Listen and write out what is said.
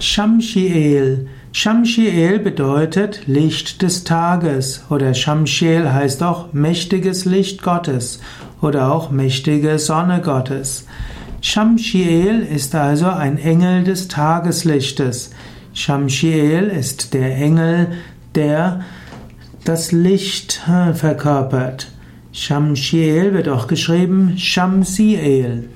Shamshiel. Shamshiel bedeutet Licht des Tages oder Shamshiel heißt auch mächtiges Licht Gottes oder auch mächtige Sonne Gottes. Shamshiel ist also ein Engel des Tageslichtes. Shamshiel ist der Engel, der das Licht äh, verkörpert. Shamshiel wird auch geschrieben Shamsiel.